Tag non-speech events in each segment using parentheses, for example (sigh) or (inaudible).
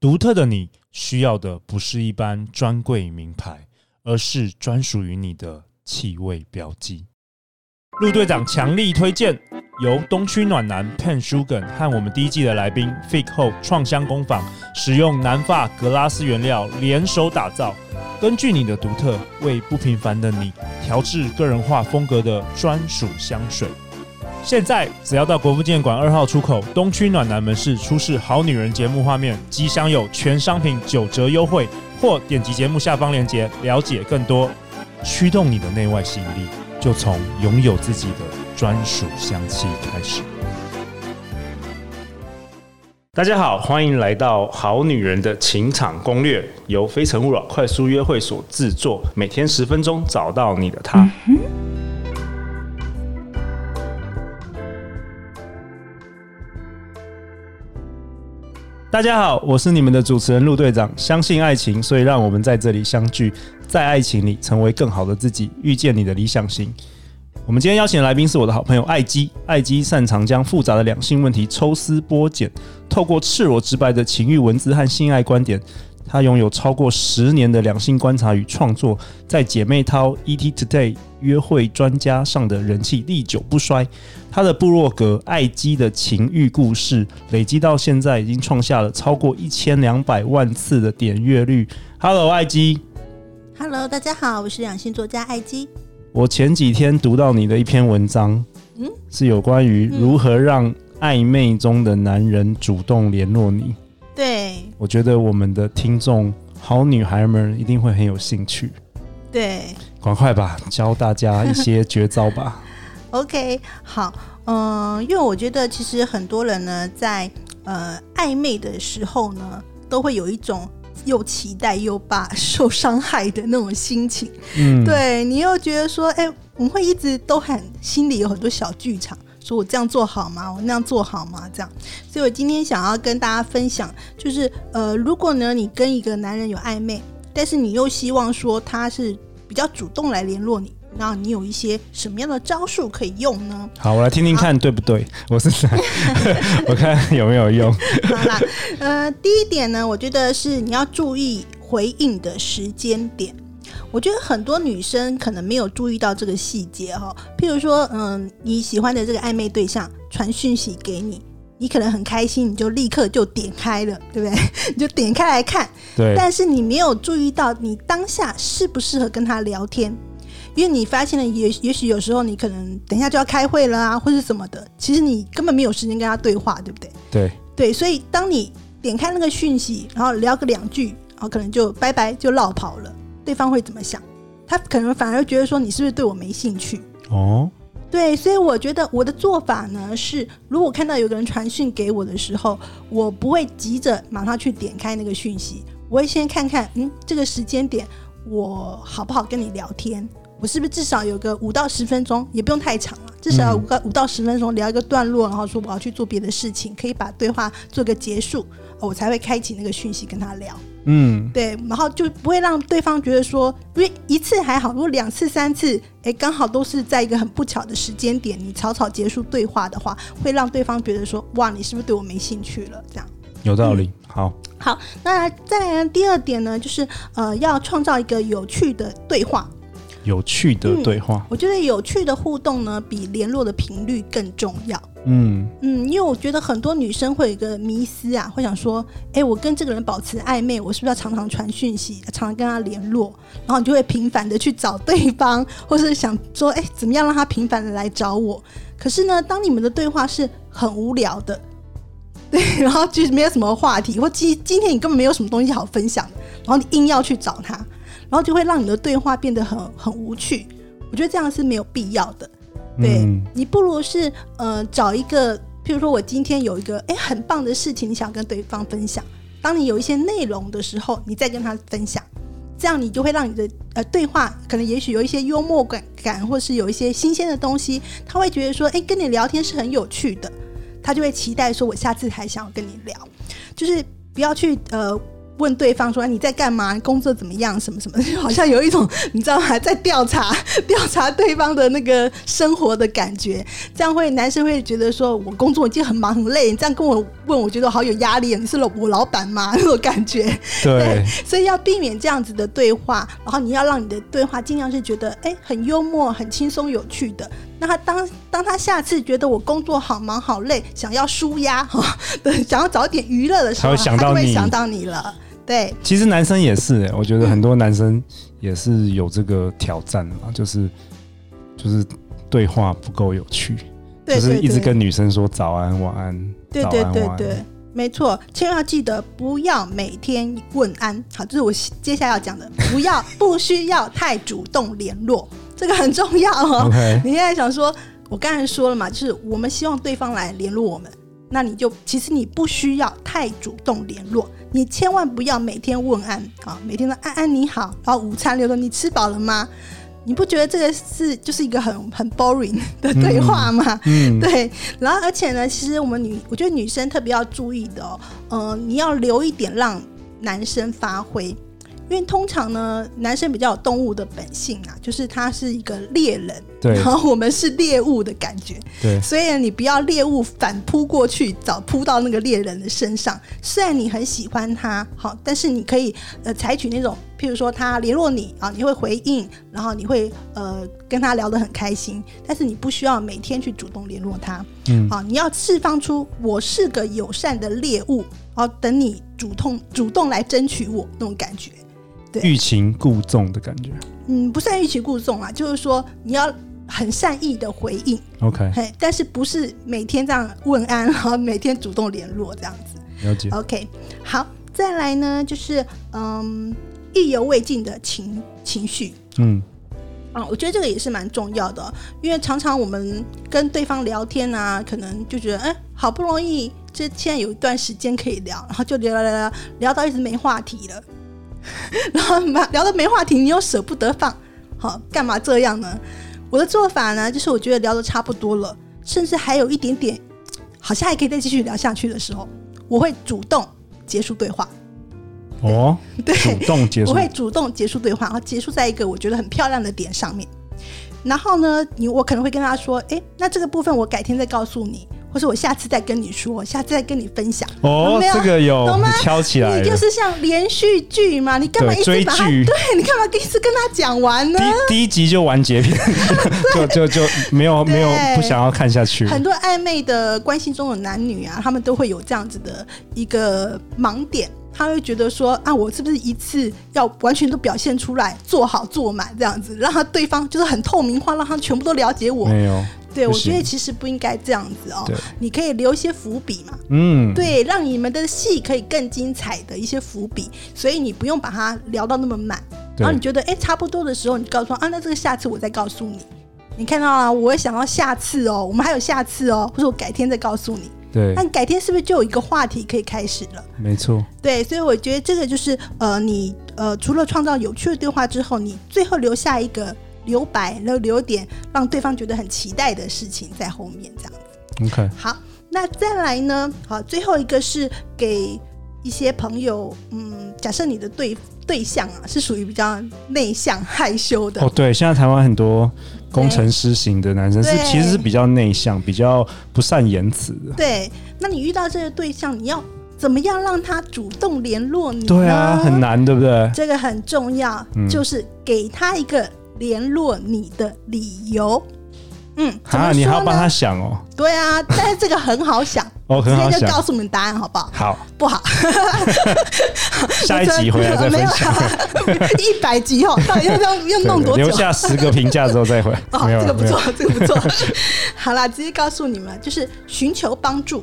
独特的你需要的不是一般专柜名牌，而是专属于你的气味标记。陆队长强力推荐由东区暖男 Pen Sugar 和我们第一季的来宾 Fig Hope 创香工坊使用南法格拉斯原料联手打造，根据你的独特，为不平凡的你调制个人化风格的专属香水。现在只要到国父纪念馆二号出口东区暖男门市出示《好女人》节目画面，即享有全商品九折优惠，或点击节目下方链接了解更多。驱动你的内外吸引力，就从拥有自己的专属香气开始。大家好，欢迎来到《好女人的情场攻略》，由非诚勿扰快速约会所制作，每天十分钟，找到你的他。大家好，我是你们的主持人陆队长。相信爱情，所以让我们在这里相聚，在爱情里成为更好的自己，遇见你的理想型。我们今天邀请的来宾是我的好朋友艾基。艾基擅长将复杂的两性问题抽丝剥茧，透过赤裸直白的情欲文字和性爱观点。她拥有超过十年的两性观察与创作，在姐妹淘、ET Today、约会专家上的人气历久不衰。她的部落格《艾姬的情欲故事》累积到现在已经创下了超过一千两百万次的点阅率。Hello，艾姬。Hello，大家好，我是两性作家艾姬。我前几天读到你的一篇文章，嗯，是有关于如何让暧昧中的男人主动联络你。对，我觉得我们的听众好女孩们一定会很有兴趣。对，赶快吧，教大家一些绝招吧。(laughs) OK，好，嗯、呃，因为我觉得其实很多人呢，在呃暧昧的时候呢，都会有一种又期待又怕受伤害的那种心情。嗯，对，你又觉得说，哎，我们会一直都很心里有很多小剧场。说我这样做好吗？我那样做好吗？这样，所以我今天想要跟大家分享，就是呃，如果呢你跟一个男人有暧昧，但是你又希望说他是比较主动来联络你，那你有一些什么样的招数可以用呢？好，我来听听看对不对？我是谁？(laughs) 我看有没有用。(laughs) 好啦，呃，第一点呢，我觉得是你要注意回应的时间点。我觉得很多女生可能没有注意到这个细节哈，譬如说，嗯，你喜欢的这个暧昧对象传讯息给你，你可能很开心，你就立刻就点开了，(laughs) 对不对？(laughs) 你就点开来看，对。但是你没有注意到你当下适不适合跟他聊天，因为你发现了也也许有时候你可能等一下就要开会了啊，或是什么的，其实你根本没有时间跟他对话，对不对？对对，所以当你点开那个讯息，然后聊个两句，然后可能就拜拜就落跑了。对方会怎么想？他可能反而觉得说，你是不是对我没兴趣？哦，对，所以我觉得我的做法呢是，如果看到有个人传讯给我的时候，我不会急着马上去点开那个讯息，我会先看看，嗯，这个时间点我好不好跟你聊天？我是不是至少有个五到十分钟，也不用太长了，至少有五个五到十分钟聊一个段落，然后说我要去做别的事情，可以把对话做个结束，我才会开启那个讯息跟他聊。嗯，对，然后就不会让对方觉得说，因为一次还好，如果两次、三次，哎，刚好都是在一个很不巧的时间点，你草草结束对话的话，会让对方觉得说，哇，你是不是对我没兴趣了？这样有道理。嗯、好，好，那再来第二点呢，就是呃，要创造一个有趣的对话。有趣的对话，嗯，我觉得有趣的互动呢，比联络的频率更重要。嗯嗯，因为我觉得很多女生会有一个迷思啊，会想说，哎、欸，我跟这个人保持暧昧，我是不是要常常传讯息，常常跟他联络？然后你就会频繁的去找对方，或是想说，哎、欸，怎么样让他频繁的来找我？可是呢，当你们的对话是很无聊的，对，然后就是没有什么话题，或今今天你根本没有什么东西好分享，然后你硬要去找他。然后就会让你的对话变得很很无趣，我觉得这样是没有必要的。对、嗯、你不如是呃找一个，譬如说我今天有一个哎很棒的事情，你想跟对方分享。当你有一些内容的时候，你再跟他分享，这样你就会让你的呃对话可能也许有一些幽默感感，或是有一些新鲜的东西，他会觉得说哎跟你聊天是很有趣的，他就会期待说我下次还想要跟你聊，就是不要去呃。问对方说，你在干嘛？工作怎么样？什么什么？就 (laughs) 好像有一种你知道吗？在调查 (laughs) 调查对方的那个生活的感觉，这样会男生会觉得说，我工作已经很忙很累，你这样跟我问，我觉得好有压力。你是老我老板吗？(laughs) 那种感觉。对，对，所以要避免这样子的对话，然后你要让你的对话尽量是觉得哎很幽默、很轻松、有趣的。那他当当他下次觉得我工作好忙好累，想要舒压哈，对，想要找点娱乐的时候，他会想到你，他就会想到你了。对，其实男生也是，我觉得很多男生也是有这个挑战嘛，嗯、就是就是对话不够有趣，就是一直跟女生说早安晚安，对对对对，没错，千万要记得不要每天问安，好，这是我接下来要讲的，不要不需要太主动联络，(laughs) 这个很重要哦。你现在想说，我刚才说了嘛，就是我们希望对方来联络我们。那你就其实你不需要太主动联络，你千万不要每天问安啊，每天都安安你好，然后午餐留说你吃饱了吗？你不觉得这个是就是一个很很 boring 的对话吗？嗯，嗯 (laughs) 对。然后而且呢，其实我们女我觉得女生特别要注意的哦，呃，你要留一点让男生发挥。因为通常呢，男生比较有动物的本性啊，就是他是一个猎人，对，然后我们是猎物的感觉，对，所以你不要猎物反扑过去，早扑到那个猎人的身上。虽然你很喜欢他，好，但是你可以呃采取那种，譬如说他联络你啊，你会回应，然后你会呃跟他聊得很开心，但是你不需要每天去主动联络他，嗯，好，你要释放出我是个友善的猎物，然后等你主动主动来争取我那种感觉。欲擒故纵的感觉，嗯，不算欲擒故纵啊，就是说你要很善意的回应，OK，嘿，但是不是每天这样问安，然后每天主动联络这样子，了解，OK，好，再来呢，就是嗯，意犹未尽的情情绪，嗯，啊，我觉得这个也是蛮重要的，因为常常我们跟对方聊天啊，可能就觉得，哎，好不容易这现在有一段时间可以聊，然后就聊聊聊聊，聊到一直没话题了。(laughs) 然后嘛聊的没话题，你又舍不得放，好，干嘛这样呢？我的做法呢，就是我觉得聊的差不多了，甚至还有一点点，好像还可以再继续聊下去的时候，我会主动结束对话。哦，(laughs) 对，主动结束，我会主动结束对话，然后结束在一个我觉得很漂亮的点上面。然后呢，你我可能会跟他说，哎，那这个部分我改天再告诉你。或者我下次再跟你说，下次再跟你分享。哦，有有这个有，懂吗？挑起来，你就是像连续剧嘛，你干嘛一直把它？(laughs) 对，对你干嘛第一次跟他讲完呢？第第一集就完结 (laughs) 篇，(laughs) 就就就没有没有不想要看下去。很多暧昧的关系中的男女啊，他们都会有这样子的一个盲点，他会觉得说啊，我是不是一次要完全都表现出来，做好做满这样子，让他对方就是很透明化，让他全部都了解我。没有。对，我觉得其实不应该这样子哦。你可以留一些伏笔嘛。嗯，对，让你们的戏可以更精彩的一些伏笔，所以你不用把它聊到那么满。然后你觉得哎差不多的时候，你告诉他啊，那这个下次我再告诉你。你看到了，我会想到下次哦，我们还有下次哦，或者我改天再告诉你。对，那你改天是不是就有一个话题可以开始了？没错。对，所以我觉得这个就是呃，你呃，除了创造有趣的对话之后，你最后留下一个。留白，然后留点让对方觉得很期待的事情在后面，这样子。OK，好，那再来呢？好，最后一个是给一些朋友，嗯，假设你的对对象啊是属于比较内向害羞的。哦，对，现在台湾很多工程师型的男生是其实是比较内向，比较不善言辞的。对，那你遇到这个对象，你要怎么样让他主动联络你？对啊，很难，对不对？这个很重要，嗯，就是给他一个。联络你的理由，嗯，啊，你还要帮他想哦。对啊，但是这个很好想，(laughs) 哦，很好想，就告诉你们答案，好不好？好，不好？(laughs) 下一集回来再分享。(laughs) 一百集哦，到底要要要弄多久？留下十个评价之后再回。哦，这个不错，这个不错。好啦，直接告诉你们，就是寻求帮助。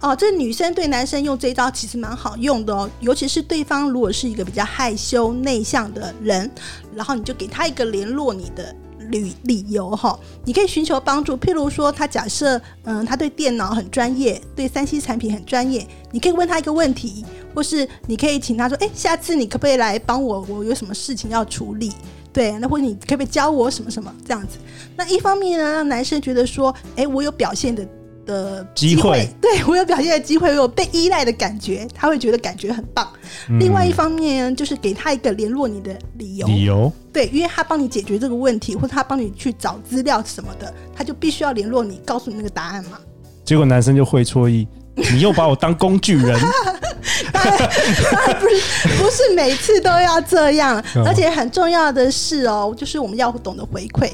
哦，这女生对男生用这一招其实蛮好用的哦，尤其是对方如果是一个比较害羞内向的人，然后你就给他一个联络你的理理由哈、你可以寻求帮助，譬如说他假设嗯他对电脑很专业，对三 C 产品很专业，你可以问他一个问题，或是你可以请他说，哎，下次你可不可以来帮我，我有什么事情要处理？对，那或者你可不可以教我什么什么这样子？那一方面呢，让男生觉得说，哎，我有表现的。的机会，(laughs) 对我有表现的机会，我有被依赖的感觉，他会觉得感觉很棒。嗯、另外一方面就是给他一个联络你的理由，理由对，因为他帮你解决这个问题，或者他帮你去找资料什么的，他就必须要联络你，告诉你那个答案嘛。结果男生就会错意，你又把我当工具人。(laughs) 当然，当然不是，不是每次都要这样，而且很重要的是哦，就是我们要懂得回馈。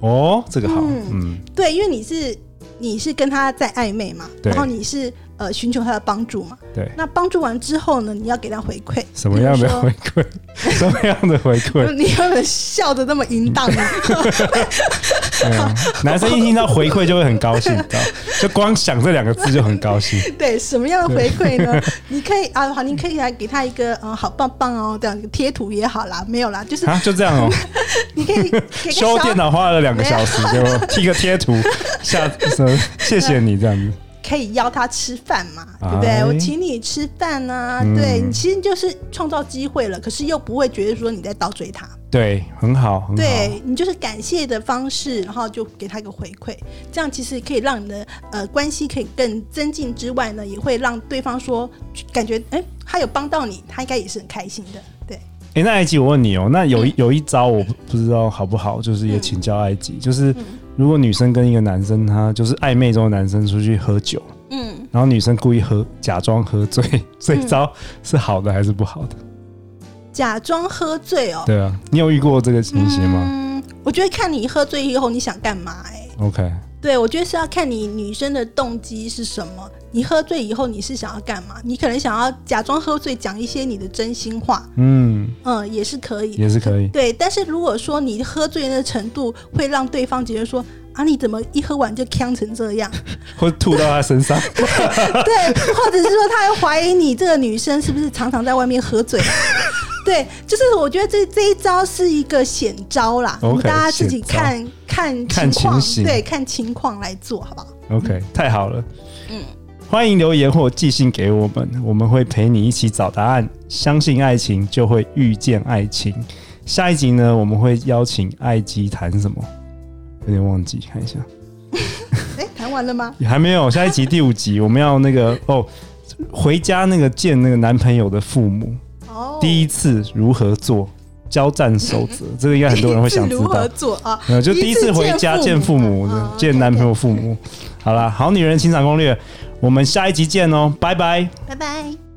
哦，这个好，嗯，嗯对，因为你是。你是跟他在暧昧嘛？然后你是呃寻求他的帮助嘛？对。那帮助完之后呢？你要给他回馈。什么样的回馈？(laughs) 什么样的回馈？(laughs) 你有没有笑的那么淫荡呢？(laughs) 男生一听到回馈就会很高兴，就光想这两个字就很高兴。对，什么样的回馈呢？你可以啊，好，你可以来给他一个嗯，好棒棒哦，这样贴图也好啦，没有啦，就是啊，就这样哦。你可以修电脑花了两个小时，就贴个贴图，下什么？谢谢你这样子。可以邀他吃饭嘛？对不对？我请你吃饭啊！对，你其实就是创造机会了，可是又不会觉得说你在倒追他。对，很好，很好。对，你就是感谢的方式，然后就给他一个回馈，这样其实可以让你的呃关系可以更增进之外呢，也会让对方说感觉哎，他有帮到你，他应该也是很开心的。对。哎，那埃及，我问你哦，那有一有一招我不知道好不好，就是也请教埃及，就是。如果女生跟一个男生，他就是暧昧中的男生出去喝酒，嗯，然后女生故意喝，假装喝醉，这一招是好的还是不好的？假装喝醉哦，对啊，你有遇过这个情形吗？嗯，我觉得看你喝醉以后你想干嘛，欸，哎，OK。对，我觉得是要看你女生的动机是什么。你喝醉以后，你是想要干嘛？你可能想要假装喝醉，讲一些你的真心话。嗯嗯，也是可以，也是可以。对，但是如果说你喝醉的程度会让对方觉得说啊，你怎么一喝完就呛成这样，(laughs) 会吐到他身上？(laughs) 对，或者是说他会怀疑你这个女生是不是常常在外面喝醉？对，就是我觉得这这一招是一个险招啦，okay, 大家自己看看看情况，对，看情况来做好不好？OK，太好了，嗯，欢迎留言或寄信给我们，我们会陪你一起找答案。相信爱情，就会遇见爱情。下一集呢，我们会邀请爱姬谈什么？有点忘记，看一下。(laughs) 哎，谈完了吗？还没有，下一集第五集我们要那个哦，回家那个见那个男朋友的父母。第一次如何做交战守则？(laughs) 这个应该很多人会想知道。如何做啊？就第一次回家见父母，见男朋友父母。好啦，好女人情场攻略，我们下一集见哦，拜拜，拜拜。